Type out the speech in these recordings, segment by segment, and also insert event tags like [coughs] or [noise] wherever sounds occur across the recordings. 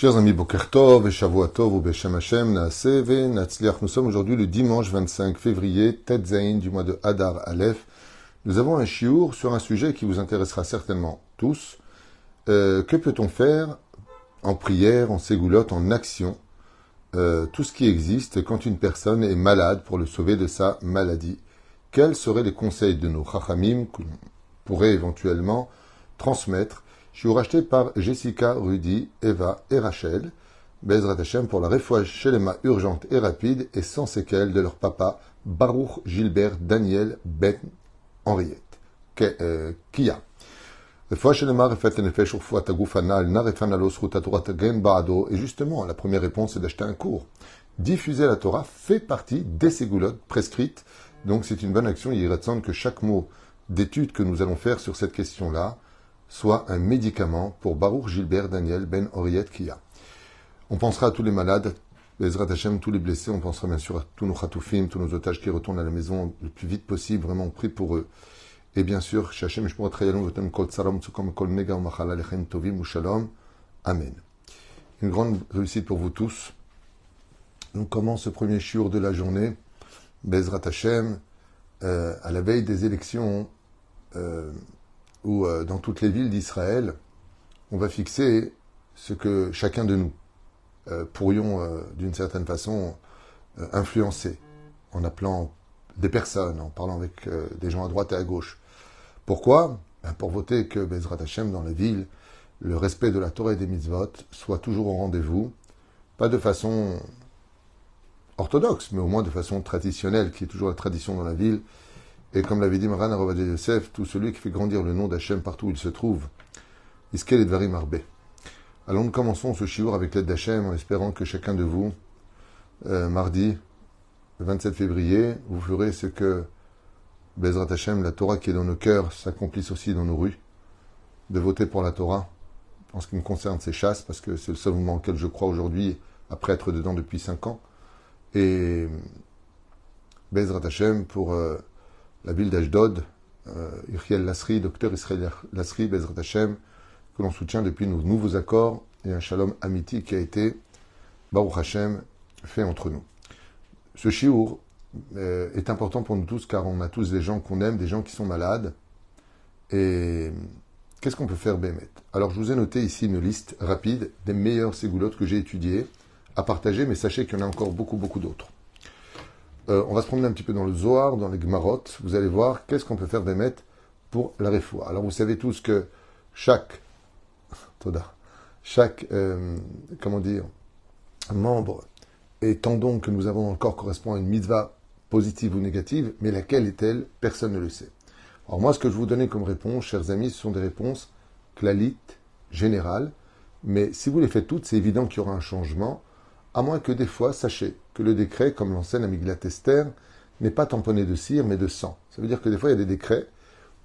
Chers amis, Bokertov, Shavuatov, ou Hashem, Naaseh, Natsliach. Nous sommes aujourd'hui le dimanche 25 février, Tetzain du mois de Hadar Aleph. Nous avons un chiour sur un sujet qui vous intéressera certainement tous. Euh, que peut-on faire en prière, en ségoulotte, en action euh, Tout ce qui existe quand une personne est malade pour le sauver de sa maladie? Quels seraient les conseils de nos chachamim qu'on pourrait éventuellement transmettre je suis racheté par Jessica, Rudy, Eva et Rachel. Bezrat Hashem pour la les mains urgente et rapide et sans séquelles de leur papa, Baruch Gilbert Daniel Ben Henriette. Euh, Kia. Et justement, la première réponse est d'acheter un cours. Diffuser la Torah fait partie des ségoulottes prescrites. Donc c'est une bonne action. Il semble que chaque mot d'étude que nous allons faire sur cette question-là soit un médicament pour Baruch Gilbert Daniel Ben Oriet Kia. On pensera à tous les malades, Ezrat Hashem, tous les blessés, on pensera bien sûr à tous nos chatoufim, tous nos otages qui retournent à la maison le plus vite possible, vraiment on prie pour eux. Et bien sûr, Shachem Mega Tovim. Amen. Une grande réussite pour vous tous. On commence ce premier shiur de la journée, Bezrat Hashem, euh, à la veille des élections, euh, où euh, dans toutes les villes d'Israël, on va fixer ce que chacun de nous euh, pourrions euh, d'une certaine façon influencer en appelant des personnes, en parlant avec des gens à droite et à gauche. Pourquoi? Ben, Pour voter que Bezrat Hashem dans la ville, le respect de la Torah et des mitzvot soit toujours au rendez-vous, pas de façon orthodoxe, mais au moins de façon traditionnelle, qui est toujours la tradition dans la ville, et comme l'avait dit Maran Arabadé Yosef, tout celui qui fait grandir le nom d'Hachem partout où il se trouve, Iskel et Dvarim Arbe. Alors nous commençons ce chiour avec l'aide d'Hachem en espérant que chacun de vous, euh, mardi, le 27 février, vous ferez ce que Bezrat Hachem, la Torah qui est dans nos cœurs, s'accomplisse aussi dans nos rues, de voter pour la Torah, en ce qui me concerne, c'est chasse, parce que c'est le seul mouvement auquel je crois aujourd'hui, après être dedans depuis cinq ans. Et Bezrat Hachem pour euh, la ville d'Ashdod, euh, Lasri, docteur Israël Lasri, Bezrat Hashem, que l'on soutient depuis nos nouveaux accords et un shalom amiti qui a été, Baruch Hashem, fait entre nous. Ce shiur euh, est important pour nous tous car on a tous des gens qu'on aime, des gens qui sont malades. Et qu'est-ce qu'on peut faire, Bémet? Alors, je vous ai noté ici une liste rapide des meilleures ségoulottes que j'ai étudiées à partager, mais sachez qu'il y en a encore beaucoup, beaucoup d'autres. Euh, on va se promener un petit peu dans le Zohar, dans les Gmarot. Vous allez voir qu'est-ce qu'on peut faire d'émettre pour la réfoua. Alors vous savez tous que chaque, [laughs] chaque, euh, comment dire, membre et tendon que nous avons dans le corps correspond à une mitzvah positive ou négative, mais laquelle est-elle Personne ne le sait. Alors moi, ce que je vous donner comme réponse, chers amis, ce sont des réponses clalites, générales, mais si vous les faites toutes, c'est évident qu'il y aura un changement à moins que des fois, sachez que le décret, comme l'enseigne Amiglat Esther, n'est pas tamponné de cire, mais de sang. Ça veut dire que des fois, il y a des décrets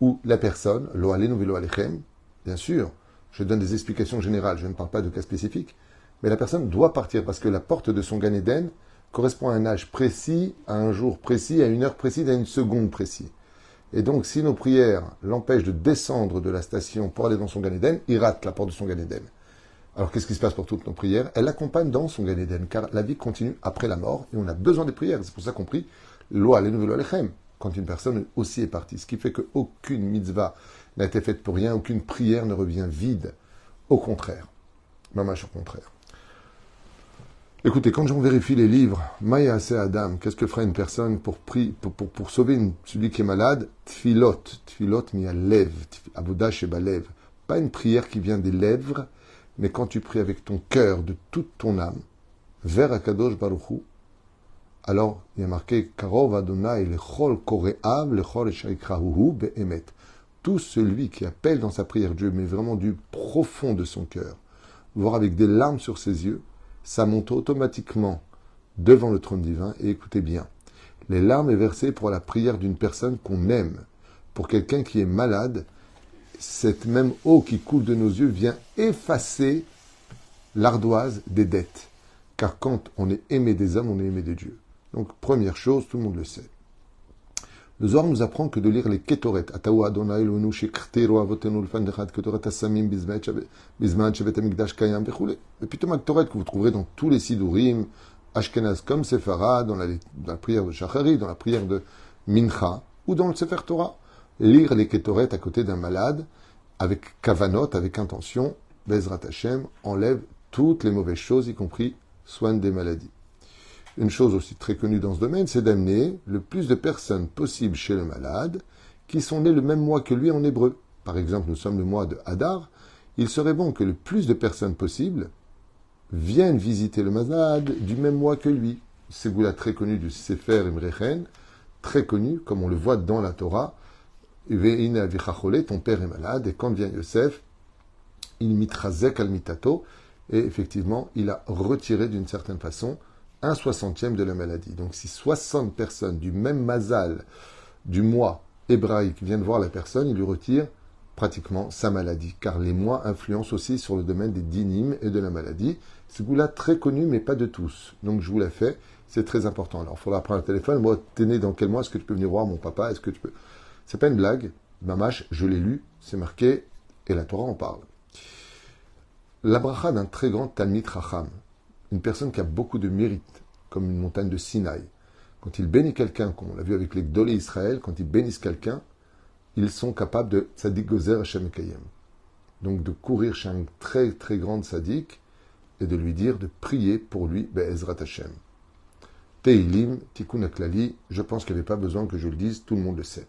où la personne, lo velo alechem, bien sûr, je donne des explications générales, je ne parle pas de cas spécifiques, mais la personne doit partir parce que la porte de son Gan correspond à un âge précis, à un jour précis, à une heure précise, à une seconde précise. Et donc, si nos prières l'empêchent de descendre de la station pour aller dans son Gan il rate la porte de son Gan alors qu'est-ce qui se passe pour toutes nos prières? Elle l'accompagne dans son Gan car la vie continue après la mort et on a besoin des prières. C'est pour ça qu'on prie Loi les alechem quand une personne aussi est partie. Ce qui fait qu'aucune mitzvah n'a été faite pour rien, aucune prière ne revient vide. Au contraire. Mamache au contraire. Écoutez, quand j'en vérifie les livres, Maya c'est Adam, qu'est-ce que fera une personne pour, sauver celui qui est malade? Tfilot, tfilot mi lev, abudash et balev. Pas une prière qui vient des lèvres, mais quand tu pries avec ton cœur, de toute ton âme, vers Akadosh Baruchu, alors il y a marqué Karov Adonai lechol koreav lechol be'emet. Tout celui qui appelle dans sa prière Dieu, mais vraiment du profond de son cœur, voire avec des larmes sur ses yeux, ça monte automatiquement devant le trône divin. Et écoutez bien, les larmes est versées pour la prière d'une personne qu'on aime, pour quelqu'un qui est malade cette même eau qui coule de nos yeux vient effacer l'ardoise des dettes. Car quand on est aimé des hommes, on est aimé de Dieu. Donc, première chose, tout le monde le sait. Le Zohar nous apprend que de lire les Ketoret, Lfandechad Ketoret Asamim. Et puis Thomas Ketoret que vous trouverez dans tous les Sidurim, Ashkenaz comme Sephara, dans la, dans la prière de Shachari, dans la prière de Mincha, ou dans le Sefer Torah. Lire les Ketoret à côté d'un malade, avec kavanot, avec intention, Bezrat Hashem enlève toutes les mauvaises choses, y compris soigne des maladies. Une chose aussi très connue dans ce domaine, c'est d'amener le plus de personnes possible chez le malade qui sont nées le même mois que lui en hébreu. Par exemple, nous sommes le mois de Hadar. Il serait bon que le plus de personnes possible viennent visiter le malade du même mois que lui. C'est goula très connu du Sefer Imrechen, très connu, comme on le voit dans la Torah. Ton père est malade, et quand vient Yosef, il mitrazek al mitato, et effectivement, il a retiré d'une certaine façon un soixantième de la maladie. Donc si 60 personnes du même mazal du mois hébraïque viennent voir la personne, il lui retire pratiquement sa maladie, car les mois influencent aussi sur le domaine des dynimes et de la maladie. Ce goût-là très connu, mais pas de tous. Donc je vous la fais, c'est très important. Alors il faudra prendre le téléphone. Moi, t'es né dans quel mois? Est-ce que tu peux venir voir mon papa? Est-ce que tu peux C'est pas une blague. Mamash, je l'ai lu, c'est marqué, et la Torah en parle. La bracha d'un très grand Talmid Racham, une personne qui a beaucoup de mérite, comme une montagne de Sinaï. Quand il bénit quelqu'un, comme on l'a vu avec les Gdolé Israël, quand ils bénissent quelqu'un, ils sont capables de Tzadik Gozer Hashem Kayem. Donc de courir chez un très très grand Tzadik et de lui dire de prier pour lui, Be'ezrat Hashem. Teilim, Tikkun Aklali, je pense qu'il n'y avait pas besoin que je le dise, tout le monde le sait.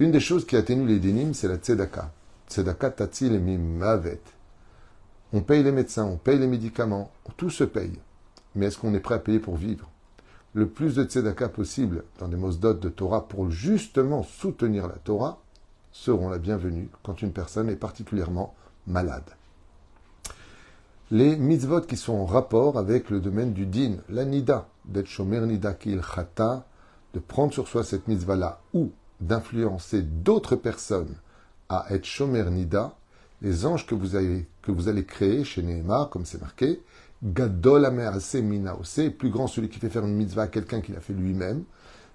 Une des choses qui atténue les dénimes, c'est la tzedaka. Tzedaka tatil mavet. On paye les médecins, on paye les médicaments, tout se paye. Mais est-ce qu'on est prêt à payer pour vivre? Le plus de tzedaka possible dans des mosdot de Torah pour justement soutenir la Torah seront la bienvenue quand une personne est particulièrement malade. Les mitzvot qui sont en rapport avec le domaine du din, la nida, d'être shomer nida il chata, de prendre sur soi cette mitzvah-là, ou d'influencer d'autres personnes à être shomer nida, les anges que vous, avez, que vous allez créer chez Nehemar, comme c'est marqué, Gadol Minaose, plus grand celui qui fait faire une mitzvah à quelqu'un qui l'a fait lui-même,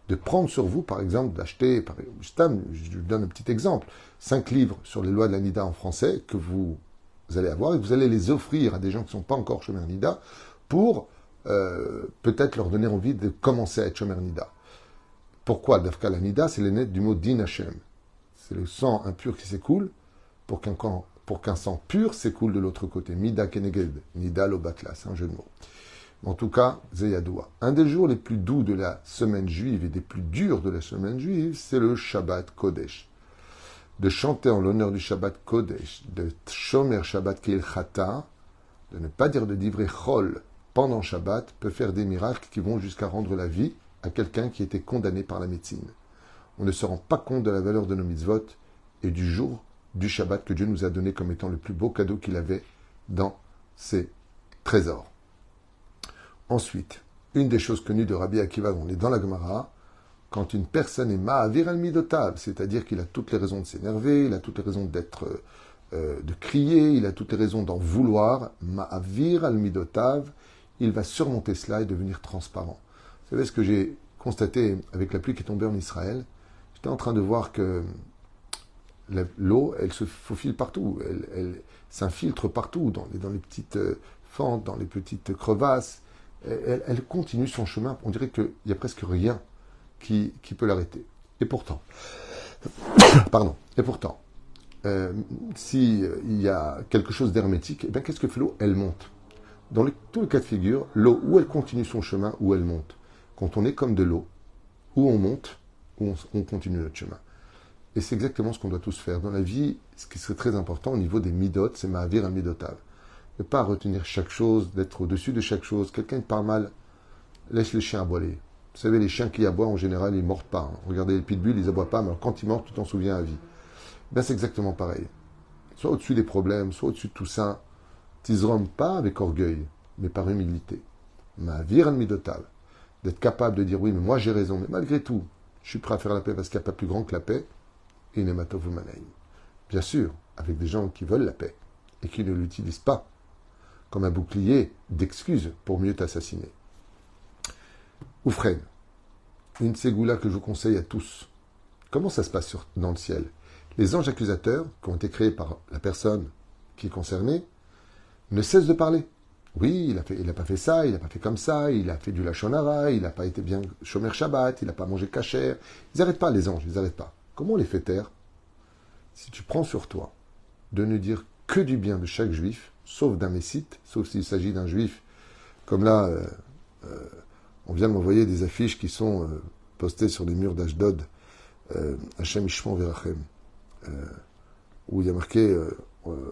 de prendre sur vous, par exemple, d'acheter, je vous donne un petit exemple, cinq livres sur les lois de la Nida en français que vous allez avoir et vous allez les offrir à des gens qui ne sont pas encore Shomer Nida pour euh, peut-être leur donner envie de commencer à être Shomer Nida. Pourquoi Dafka la Nida C'est les lettres du mot Din. C'est le sang impur qui s'écoule pour qu'un sang pur s'écoule de l'autre côté. Mida keneged, nida batla, c'est un jeu de mots. En tout cas, Zeyadoua. Un des jours les plus doux de la semaine juive et des plus durs de la semaine juive, c'est le Shabbat Kodesh. De chanter en l'honneur du Shabbat Kodesh, de Shomer Shabbat Keil Chata, de ne pas dire de divrei Chol pendant Shabbat, peut faire des miracles qui vont jusqu'à rendre la vie à quelqu'un qui était condamné par la médecine. On ne se rend pas compte de la valeur de nos mitzvot et du jour du Shabbat que Dieu nous a donné comme étant le plus beau cadeau qu'il avait dans ses trésors. Ensuite, une des choses connues de Rabbi Akiva, on est dans la Gemara, quand une personne est ma'avir al midotav, c'est-à-dire qu'il a toutes les raisons de s'énerver, il a toutes les raisons d'être, euh, de crier, il a toutes les raisons d'en vouloir, ma'avir al midotav, il va surmonter cela et devenir transparent. Vous savez ce que j'ai constaté avec la pluie qui est tombée en Israël? J'étais en train de voir que l'eau, elle se faufile partout, elle, s'infiltre partout, dans les, petites euh, fentes, dans les petites crevasses. Elle, continue son chemin. On dirait qu'il n'y a presque rien qui, peut l'arrêter. Et pourtant, [coughs] pardon, et pourtant, euh, s'il euh, y a quelque chose d'hermétique, eh qu'est-ce que fait l'eau Elle monte? Dans tous les cas de figure, l'eau, où elle continue son chemin, ou elle monte? Quand on est comme de l'eau, où on monte, ou on continue notre chemin. Et c'est exactement ce qu'on doit tous faire. Dans la vie, ce qui serait très important au niveau des midot, c'est ma un midotav. Ne pas retenir chaque chose, d'être au-dessus de chaque chose. Quelqu'un te parle mal, laisse les chiens aboyer. Vous savez, les chiens qui aboient, en général, ils ne mordent pas. Hein. Regardez les pitbulls, ils aboient pas, mais quand ils mordent, tu t'en souviens à vie. Ben, c'est exactement pareil. Soit au-dessus des problèmes, soit au-dessus de tout ça. T'isrom pas avec orgueil, mais par humilité. Ma un midotav. D'être capable de dire oui, mais moi j'ai raison, mais malgré tout, je suis prêt à faire la paix parce qu'il n'y a pas plus grand que la paix. Bien sûr, avec des gens qui veulent la paix et qui ne l'utilisent pas comme un bouclier d'excuses pour mieux t'assassiner. Oufren, une ségoula que je vous conseille à tous. Comment ça se passe dans le ciel? Les anges accusateurs, qui ont été créés par la personne qui est concernée, ne cessent de parler. Oui, il a pas fait ça, il n'a pas fait comme ça, il a fait du lachonara, il n'a pas été bien chomer Shabbat, il n'a pas mangé cachère. Ils n'arrêtent pas, les anges, ils n'arrêtent pas. Comment on les fait taire? Si tu prends sur toi de ne dire que du bien de chaque juif, sauf d'un messite, sauf s'il s'agit d'un juif, comme là, euh, euh, on vient de m'envoyer des affiches qui sont euh, postées sur les murs d'Ashdod, Hachem Ishmon Verachem, où il y a marqué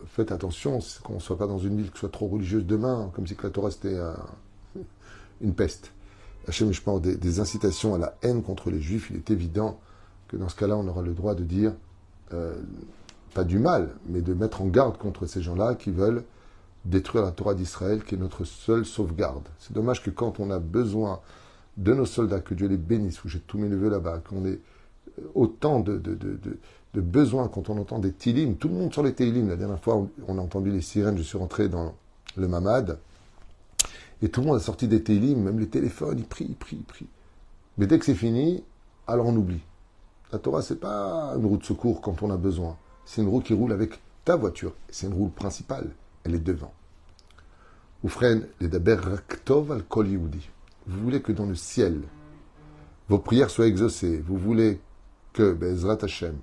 faites attention qu'on ne soit pas dans une ville qui soit trop religieuse demain, comme si la Torah c'était [laughs] une peste. Hachem Ishmon, des, des incitations à la haine contre les juifs, il est évident que dans ce cas-là, on aura le droit de dire pas du mal, mais de mettre en garde contre ces gens-là qui veulent détruire la Torah d'Israël, qui est notre seule sauvegarde. C'est dommage que quand on a besoin de nos soldats, que Dieu les bénisse, où j'ai tous mes neveux là-bas, qu'on ait autant de, besoins quand on entend des tilim, tout le monde sur les tilim. La dernière fois, on a entendu les sirènes, je suis rentré dans le mamad, et tout le monde a sorti des tilim, même les téléphones, ils prient, ils prient, ils prient. Mais dès que c'est fini, alors on oublie. La Torah, c'est pas une roue de secours quand on a besoin. C'est une roue qui roule avec ta voiture. C'est une roue principale. Elle est devant. Oufren, les daber raktov al Vous voulez que dans le ciel, vos prières soient exaucées. Vous voulez que, Bezrat Hashem,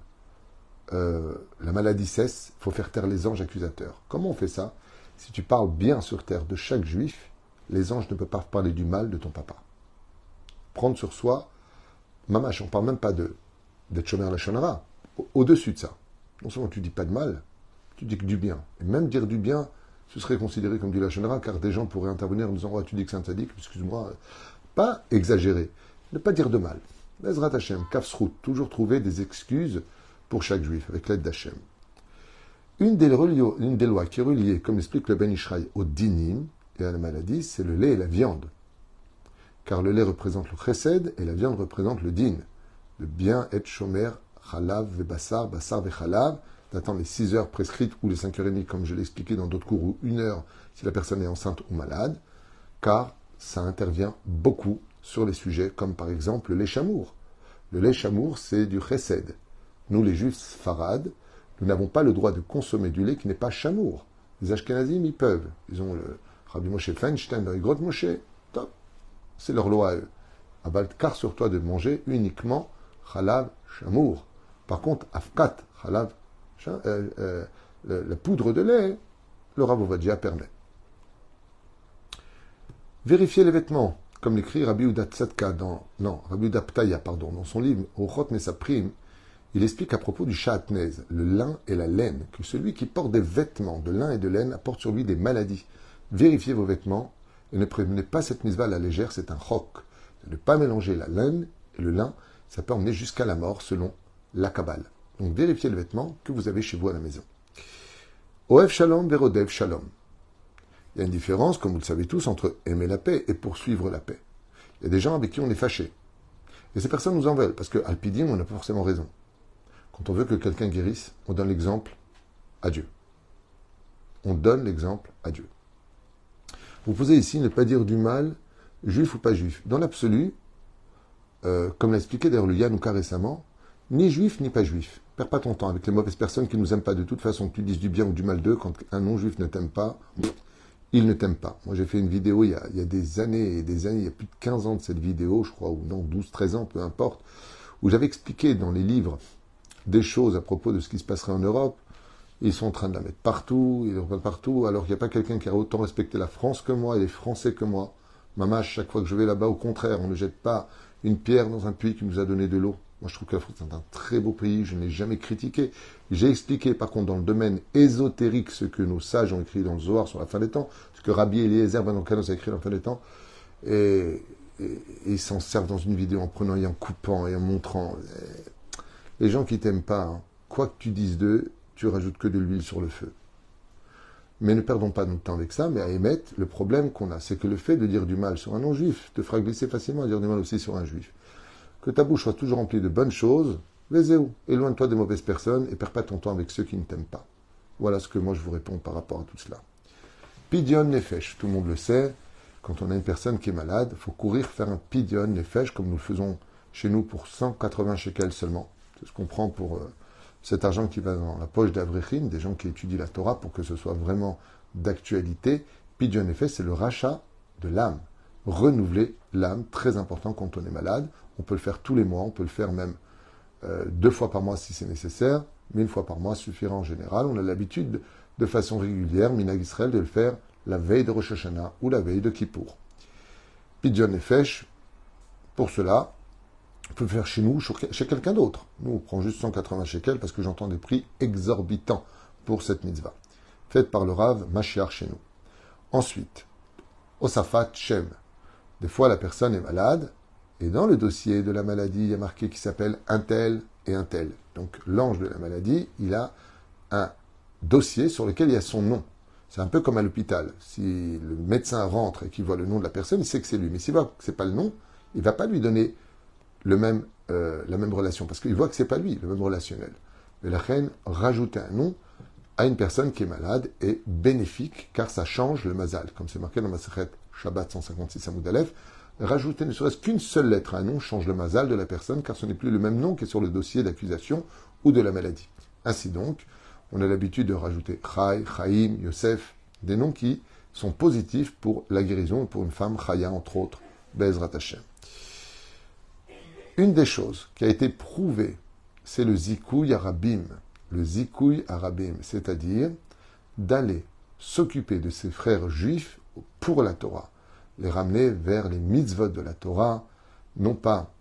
euh, la maladie cesse. Il faut faire taire les anges accusateurs. Comment on fait ça Si tu parles bien sur terre de chaque juif, les anges ne peuvent pas parler du mal de ton papa. Prendre sur soi, mamache, on parle même pas de d'être chômeur la shonara. Au-dessus de ça. Non seulement tu dis pas de mal, tu dis que du bien. Et même dire du bien, ce serait considéré comme du lachonara, car des gens pourraient intervenir en disant oh, Tu dis que c'est un sadique, excuse-moi. Pas exagérer. Ne pas dire de mal. Bezrat Hashem, toujours trouver des excuses pour chaque juif, avec l'aide d'Hachem. Une des, lois qui est reliée, comme explique le Ben Ishraï, au dinim et à la maladie, c'est le lait et la viande. Car le lait représente le chesed et la viande représente le din. Le bien être chomer Chalav ve Bassar, Bassar ve Chalav, d'attendre les 6 heures prescrites ou les 5h30, comme je l'ai expliqué dans d'autres cours, ou une heure si la personne est enceinte ou malade, car ça intervient beaucoup sur les sujets comme par exemple le lait chamour. Le lait chamour, c'est du chesed. Nous, les juifs farad, nous n'avons pas le droit de consommer du lait qui n'est pas chamour. Les Ashkenazim, ils peuvent. Ils ont le Rabbi Moshe Feinstein dans les grottes Moshe. Top. C'est leur loi à eux. car sur toi de manger uniquement chalav chamour. Par contre, afkat, halav, euh, euh, la poudre de lait, le Rav permet. Vérifier les vêtements, comme l'écrit Rabbi Uda dans, non, Rabbi Uda pardon, dans son livre Ochot Mesaprim, il explique à propos du chatnez, le lin et la laine, que celui qui porte des vêtements de lin et de laine apporte sur lui des maladies. Vérifiez vos vêtements et ne prévenez pas cette mise à la légère, c'est un roc. Ne pas mélanger la laine et le lin, ça peut emmener jusqu'à la mort selon la Kabbale. Donc vérifiez le vêtement que vous avez chez vous à la maison. Oev Shalom, Verodev Shalom. Il y a une différence, comme vous le savez tous, entre aimer la paix et poursuivre la paix. Il y a des gens avec qui on est fâché. Et ces personnes nous en veulent, parce qu'à Alpidim, on n'a pas forcément raison. Quand on veut que quelqu'un guérisse, on donne l'exemple à Dieu. On donne l'exemple à Dieu. Vous posez ici ne pas dire du mal, juif ou pas juif. Dans l'absolu, euh, comme l'a expliqué d'ailleurs le Yanouka récemment, ni juif ni pas juif. Perds pas ton temps avec les mauvaises personnes qui ne nous aiment pas de toute façon, que tu dises du bien ou du mal d'eux, quand un non-juif ne t'aime pas, il ne t'aime pas. Moi j'ai fait une vidéo il y, a, des années et des années, il y a plus de 15 ans de cette vidéo, je crois, ou non, 12, 13 ans, peu importe, où j'avais expliqué dans les livres des choses à propos de ce qui se passerait en Europe. Ils sont en train de la mettre partout, ils partout, alors qu'il n'y a pas quelqu'un qui a autant respecté la France que moi et les Français que moi. Mamache, chaque fois que je vais là-bas, au contraire, on ne jette pas une pierre dans un puits qui nous a donné de l'eau. Moi, je trouve que la France est un très beau pays, je ne l'ai jamais critiqué. J'ai expliqué, par contre, dans le domaine ésotérique, ce que nos sages ont écrit dans le Zohar sur la fin des temps, ce que Rabbi Eliezer Ben a écrit dans la fin des temps, et, ils s'en servent dans une vidéo en prenant et en coupant et en montrant. Les gens qui t'aiment pas, hein, quoi que tu dises d'eux, tu rajoutes que de l'huile sur le feu. Mais ne perdons pas notre temps avec ça, mais à émettre, le problème qu'on a, c'est que le fait de dire du mal sur un non-juif te fera glisser facilement à dire du mal aussi sur un juif que ta bouche soit toujours remplie de bonnes choses, les-y-où, éloigne-toi des mauvaises personnes et perds pas ton temps avec ceux qui ne t'aiment pas. Voilà ce que moi je vous réponds par rapport à tout cela. Pidion nefesh, tout le monde le sait, quand on a une personne qui est malade, faut courir faire un pidion nefesh comme nous le faisons chez nous pour 180 shekels seulement. C'est ce qu'on prend pour euh, cet argent qui va dans la poche d'Avrechim, des gens qui étudient la Torah pour que ce soit vraiment d'actualité. En effet, c'est le rachat de l'âme. Renouveler l'âme, très important quand on est malade. On peut le faire tous les mois, on peut le faire même euh, deux fois par mois si c'est nécessaire, mais une fois par mois suffira en général. On a l'habitude de, façon régulière, Minag Israël, de le faire la veille de Rosh Hashanah ou la veille de Kippour. Pidjon Nefesh, pour cela, faire chez nous, chez quelqu'un d'autre. Nous, on prend juste 180 shekels parce que j'entends des prix exorbitants pour cette mitzvah. Faite par le Rav Mashiach chez nous. Ensuite, Osafat Shem. Des fois, la personne est malade, et dans le dossier de la maladie, il y a marqué qui s'appelle un tel et un tel. Donc, l'ange de la maladie, il a un dossier sur lequel il y a son nom. C'est un peu comme à l'hôpital. Si le médecin rentre et qu'il voit le nom de la personne, il sait que c'est lui. Mais s'il voit que ce n'est pas le nom, il ne va pas lui donner le même, euh, la même relation, parce qu'il voit que c'est pas lui, le même relationnel. Mais la reine rajouter un nom à une personne qui est malade est bénéfique, car ça change le mazal, comme c'est marqué dans ma secrète Shabbat 156 à Moudalef. Rajouter ne serait-ce qu'une seule lettre à un nom change le mazal de la personne, car ce n'est plus le même nom qui est sur le dossier d'accusation ou de la maladie. Ainsi donc, on a l'habitude de rajouter Chai, Chaim, Yosef, des noms qui sont positifs pour la guérison, pour une femme, Chaya entre autres, Bezrat Hashem. Une des choses qui a été prouvée, c'est le zikouy arabim. Le zikouy arabim, c'est-à-dire d'aller s'occuper de ses frères juifs pour la Torah, les ramener vers les mitzvot de la Torah, non pas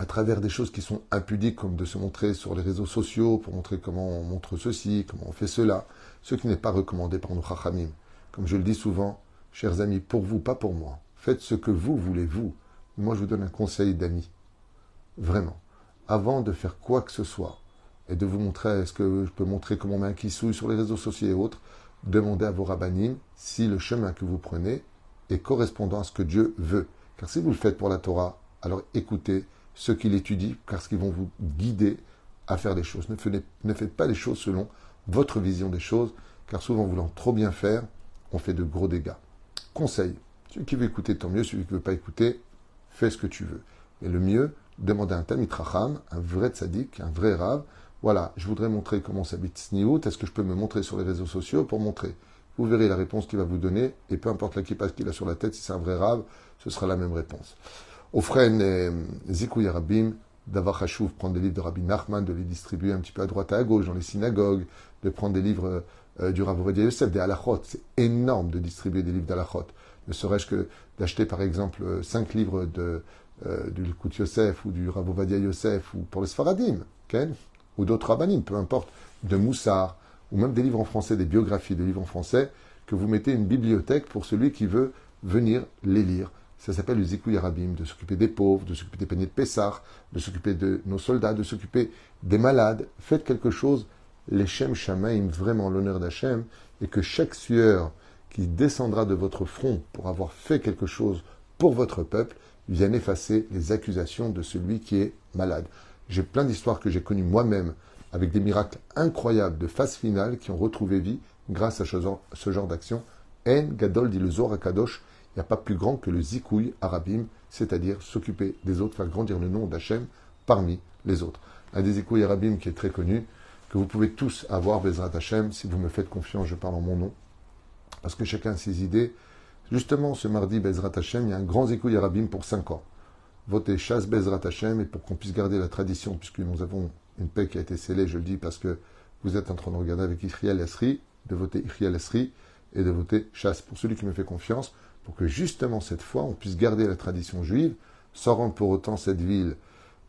à travers des choses qui sont impudiques, comme de se montrer sur les réseaux sociaux pour montrer comment on montre ceci, comment on fait cela, ce qui n'est pas recommandé par nos chachamim. Comme je le dis souvent, chers amis, pour vous, pas pour moi. Faites ce que vous voulez, vous. Moi, je vous donne un conseil d'amis. Vraiment. Avant de faire quoi que ce soit, et de vous montrer, est-ce que je peux montrer comment on met un kissouille sur les réseaux sociaux et autres, demandez à vos rabbinim si le chemin que vous prenez est correspondant à ce que Dieu veut. Car si vous le faites pour la Torah, alors écoutez ce qu'il étudie, car ce qu'ils vont vous guider à faire des choses. Ne faites, ne faites pas les choses selon votre vision des choses, car souvent, voulant trop bien faire, on fait de gros dégâts. Conseil, celui qui veut écouter, tant mieux, celui qui ne veut pas écouter, fais ce que tu veux. Mais le mieux, demander un Tamit Racham, un vrai tzaddik, un vrai rave, voilà, je voudrais montrer comment s'habite Sniout, est-ce que je peux me montrer sur les réseaux sociaux pour montrer Vous verrez la réponse qu'il va vous donner, et peu importe la passe qu'il a sur la tête, si c'est un vrai rave, ce sera la même réponse. Offren Zikou Yarabim, d'avoir Hashouf, prendre des livres de Rabbi Nachman, de les distribuer un petit peu à droite et à gauche dans les synagogues, de prendre des livres euh, du Rav Yosef, des halachot. C'est énorme de distribuer des livres d'halachot. Ne serait-ce que d'acheter par exemple euh, cinq livres de euh, du Likout Yosef ou du Ravovadia Yosef ou pour les Sfaradim, ou d'autres rabbinim, peu importe, de Moussard, ou même des livres en français, des biographies de livres en français, que vous mettez une bibliothèque pour celui qui veut venir les lire. Ça s'appelle le Zikouy Arabim, de s'occuper des pauvres, de s'occuper des paniers de Pessah, de s'occuper de nos soldats, de s'occuper des malades. Faites quelque chose, les Shem Shamaim, vraiment l'honneur d'Hachem, et que chaque sueur qui descendra de votre front pour avoir fait quelque chose pour votre peuple, viennent effacer les accusations de celui qui est malade. J'ai plein d'histoires que j'ai connues moi-même avec des miracles incroyables de phase finale qui ont retrouvé vie grâce à ce genre d'action. En Gadol dit le Zohar Kadosh, il n'y a pas plus grand que le Zikouy Arabim, c'est-à-dire s'occuper des autres, faire grandir le nom d'Hachem parmi les autres. Un des Zikouy Arabim qui est très connu, que vous pouvez tous avoir, Bezrat Hachem, si vous me faites confiance, je parle en mon nom, parce que chacun a ses idées, Justement, ce mardi, Bezrat Hashem, il y a un grand zikouy Arabim pour 5 ans. Votez chasse Bezrat Hashem et pour qu'on puisse garder la tradition, puisque nous avons une paix qui a été scellée, je le dis parce que vous êtes en train de regarder avec Iriel Esri, de voter Iriel Esri et de voter chasse pour celui qui me fait confiance, pour que justement cette fois on puisse garder la tradition juive, sans rendre pour autant cette ville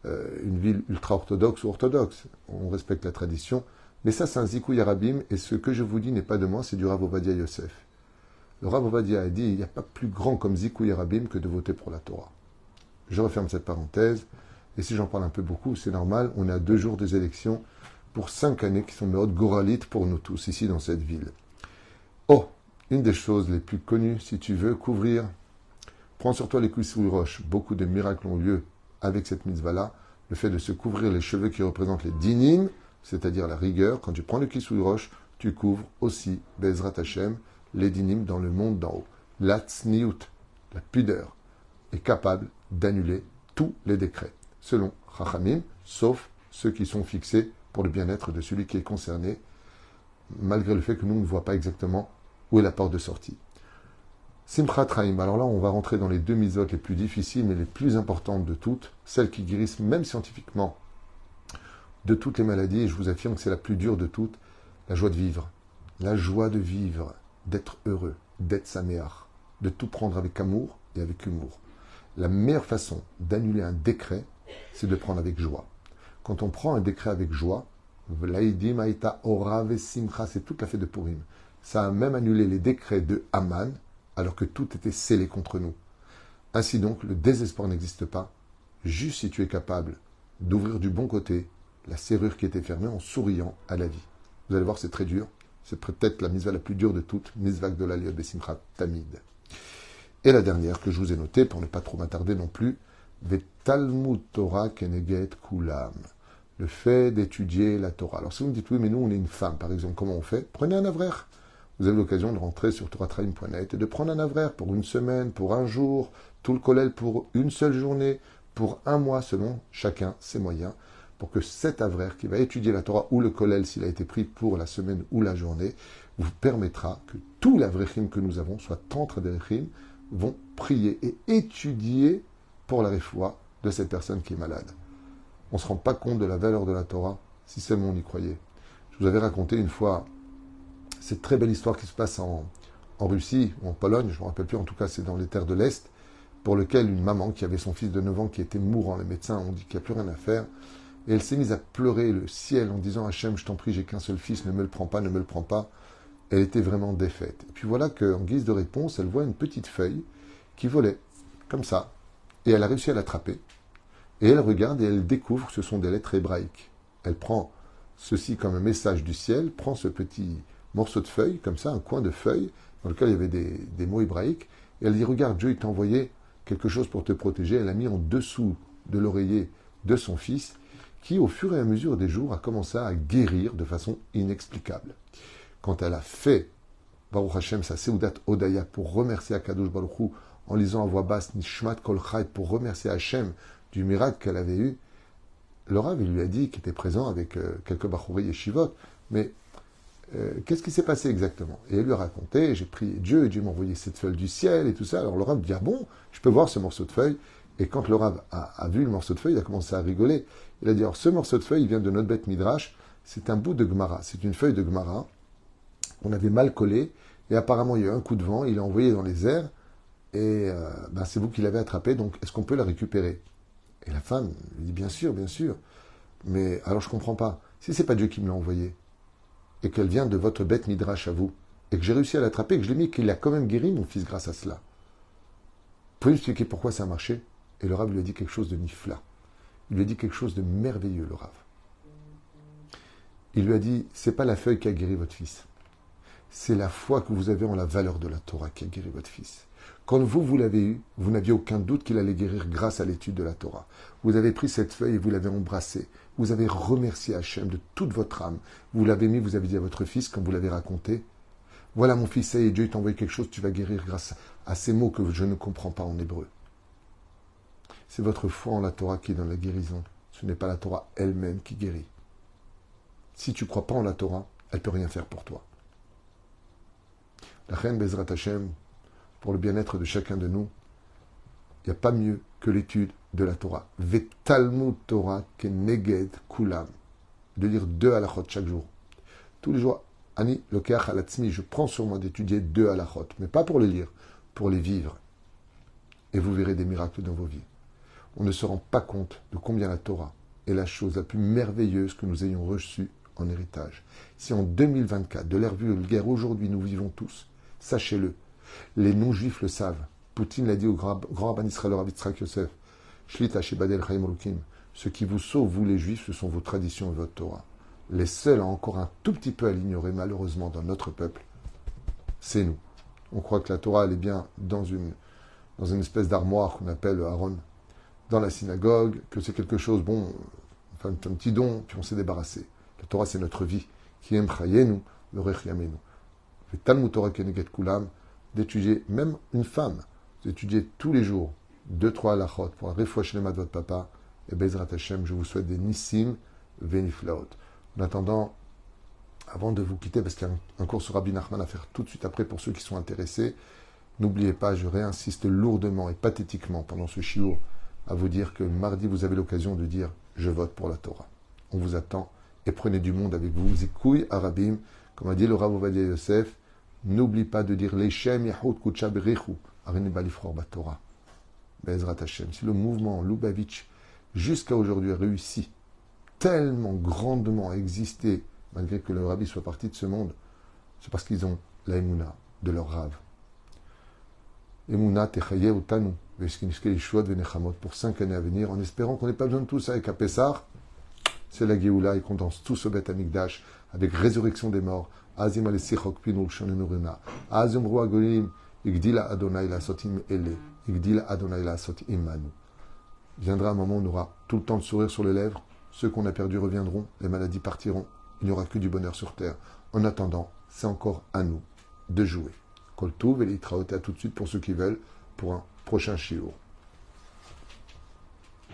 euh, une ville ultra-orthodoxe ou orthodoxe. On respecte la tradition. Mais ça, c'est un zikouy Arabim, et ce que je vous dis n'est pas de moi, c'est du Rav Ovadia Yosef. Le Rav a dit il n'y a pas plus grand comme Zikou Yarabim que de voter pour la Torah. Je referme cette parenthèse. Et si j'en parle un peu beaucoup, c'est normal. On a deux jours des élections pour cinq années qui sont de haute goralite pour nous tous ici dans cette ville. Oh, une des choses les plus connues, si tu veux couvrir, prends sur toi les les roches. Beaucoup de miracles ont lieu avec cette mitzvah-là. Le fait de se couvrir les cheveux qui représentent les dinim, c'est-à-dire la rigueur. Quand tu prends le les roche, tu couvres aussi Bezrat Hashem, les dans le monde d'en haut. La la pudeur, est capable d'annuler tous les décrets. selon Chachamim, sauf ceux qui sont fixés pour le bien-être de celui qui est concerné, malgré le fait que nous ne voyons pas exactement où est la porte de sortie. Simchat Raim, alors là on va rentrer dans les deux misotes les plus difficiles mais les plus importantes de toutes, celles qui guérissent même scientifiquement de toutes les maladies, et je vous affirme que c'est la plus dure de toutes, la joie de vivre. La joie de vivre, d'être heureux, d'être saméar, de tout prendre avec amour et avec humour. La meilleure façon d'annuler un décret, c'est de prendre avec joie. Quand on prend un décret avec joie, c'est toute la fête de Purim. Ça a même annulé les décrets de Haman, alors que tout était scellé contre nous. Ainsi donc, le désespoir n'existe pas, juste si tu es capable d'ouvrir du bon côté la serrure qui était fermée en souriant à la vie. Vous allez voir, c'est très dur. C'est peut-être la misva la plus dure de toutes, misvak de l'Aliot Besimchat Tamid. Et la dernière que je vous ai notée, pour ne pas trop m'attarder non plus, Talmud Torah Keneget Kulam. Le fait d'étudier la Torah. Alors si vous me dites oui, mais nous on est une femme, par exemple, comment on fait? Prenez un avraire. Vous avez l'occasion de rentrer sur toratraim.net et de prendre un avraire pour une semaine, pour un jour, tout le collèle pour une seule journée, pour un mois selon chacun ses moyens pour que cet avraire qui va étudier la Torah ou le kollel s'il a été pris pour la semaine ou la journée vous permettra que tous les avrechim que nous avons, soit tantre des vont prier et étudier pour la réfoua de cette personne qui est malade. On ne se rend pas compte de la valeur de la Torah si seulement on y croyait. Je vous avais raconté une fois cette très belle histoire qui se passe en, en Russie ou en Pologne, je ne me rappelle plus, en tout cas c'est dans les terres de l'Est, pour lequel une maman qui avait son fils de 9 ans qui était mourant, les médecins ont dit qu'il n'y a plus rien à faire, et elle s'est mise à pleurer le ciel en disant Hachem, je t'en prie, j'ai qu'un seul fils, ne me le prends pas, ne me le prends pas. Elle était vraiment défaite. Et puis voilà qu'en guise de réponse, elle voit une petite feuille qui volait, comme ça. Et elle a réussi à l'attraper. Et elle regarde et elle découvre que ce sont des lettres hébraïques. Elle prend ceci comme un message du ciel, prend ce petit morceau de feuille, comme ça, un coin de feuille, dans lequel il y avait des, mots hébraïques, et elle dit Regarde, Dieu, il t'a envoyé quelque chose pour te protéger. Elle a mis en dessous de l'oreiller de son fils qui, au fur et à mesure des jours, a commencé à guérir de façon inexplicable. Quand elle a fait Baruch Hashem, sa Seudat Odaya, pour remercier Akadosh Baruch Hu, en lisant à voix basse Nishmat Kol pour remercier Hachem du miracle qu'elle avait eu, le lui a dit, qu'il était présent avec euh, quelques Bachouri et Shivot, mais euh, qu'est-ce qui s'est passé exactement? Et elle lui a raconté, j'ai prié Dieu, et Dieu m'a envoyé cette feuille du ciel et tout ça. Alors le Rav dit, ah bon, je peux voir ce morceau de feuille Et quand le a, vu le morceau de feuille, il a commencé à rigoler. Il a dit, alors ce morceau de feuille, il vient de notre bête Midrash, c'est un bout de Gemara, c'est une feuille de Gemara, on avait mal collé, et apparemment il y a eu un coup de vent, il l'a envoyé dans les airs, et euh, ben, c'est vous qui l'avez attrapé, donc est-ce qu'on peut la récupérer? Et la femme lui dit, bien sûr, bien sûr, mais alors je ne comprends pas, si c'est pas Dieu qui me l'a envoyé, et qu'elle vient de votre bête Midrash à vous, et que j'ai réussi à l'attraper, et que je l'ai mis, qu'il a quand même guéri mon fils grâce à cela, pouvez expliquer pourquoi ça a marché? Et le rab lui a dit quelque chose de nifla. Il lui a dit quelque chose de merveilleux, le Rav. Il lui a dit c'est pas la feuille qui a guéri votre fils. C'est la foi que vous avez en la valeur de la Torah qui a guéri votre fils. Quand vous, vous l'avez eu, vous n'aviez aucun doute qu'il allait guérir grâce à l'étude de la Torah. Vous avez pris cette feuille et vous l'avez embrassée. Vous avez remercié Hachem de toute votre âme. Vous l'avez mis, vous avez dit à votre fils, quand vous l'avez raconté, voilà mon fils, et Dieu t'a envoyé quelque chose, tu vas guérir grâce à ces mots que je ne comprends pas en hébreu. C'est votre foi en la Torah qui donne la guérison. Ce n'est pas la Torah elle-même qui guérit. Si tu ne crois pas en la Torah, elle ne peut rien faire pour toi. La reine Bezrat Hashem, pour le bien-être de chacun de nous, il n'y a pas mieux que l'étude de la Torah. Vetalmud Torah keneged kulam. De lire deux halachot chaque jour. Tous les jours, Ani lokeach alatzmi, je prends sur moi d'étudier deux halachot, mais pas pour les lire, pour les vivre. Et vous verrez des miracles dans vos vies on ne se rend pas compte de combien la Torah est la chose la plus merveilleuse que nous ayons reçue en héritage. Si en 2024, de l'ère vulgaire aujourd'hui, nous vivons tous, sachez-le, les non-juifs le savent. Poutine l'a dit au grand, grand Israël Rav Yosef, Shlita Shebadel ce qui vous sauve, vous les juifs, ce sont vos traditions et votre Torah. Les seuls à encore un tout petit peu à l'ignorer, malheureusement, dans notre peuple, c'est nous. On croit que la Torah, elle est bien dans une, dans une espèce d'armoire qu'on appelle Aaron, dans la synagogue, que c'est quelque chose, bon, enfin, un petit don, puis on s'est débarrassé. La Torah, c'est notre vie. Qui aime chayenu, le rechayamenu. Le Talmud Torah Keneget Kulam, d'étudier, même une femme, d'étudier tous les jours, deux, trois halachot pour un refouach de votre papa, Et Bezrat Hashem, je vous souhaite des Nissim Veniflaot. En attendant, avant de vous quitter, parce qu'il y a un, cours sur Rabbi Nachman à faire tout de suite après pour ceux qui sont intéressés, n'oubliez pas, je réinsiste lourdement et pathétiquement pendant ce shiur à vous dire que mardi, vous avez l'occasion de dire Je vote pour la Torah. On vous attend et prenez du monde avec vous. Zikouy Arabim, comme a dit le Rav Ovadia Yosef, n'oublie pas de dire Leshem Yahud Kuchab Richu, Balifror Torah. Bezrat Hashem. Si le mouvement Lubavitch, jusqu'à aujourd'hui, a réussi tellement grandement à exister, malgré que le rabbi soit parti de ce monde, c'est parce qu'ils ont la de leur rave. Emouna Techaye Utanu, pour cinq années à venir, en espérant qu'on n'ait pas besoin de tout ça et qu'à Pessah, c'est la Géoula et qu'on danse tous au Bet Amikdash avec résurrection des morts. Azim al Pinul Shonenurina. Azim Igdila Adonai la Sotim Ele. Igdila Adonai la Sotim Manu. Viendra un moment où on aura tout le temps de sourire sur les lèvres. Ceux qu'on a perdus reviendront, les maladies partiront. Il n'y aura que du bonheur sur terre. En attendant, c'est encore à nous de jouer. Koltouv et à tout de suite pour ceux qui veulent pour un prochain shiur.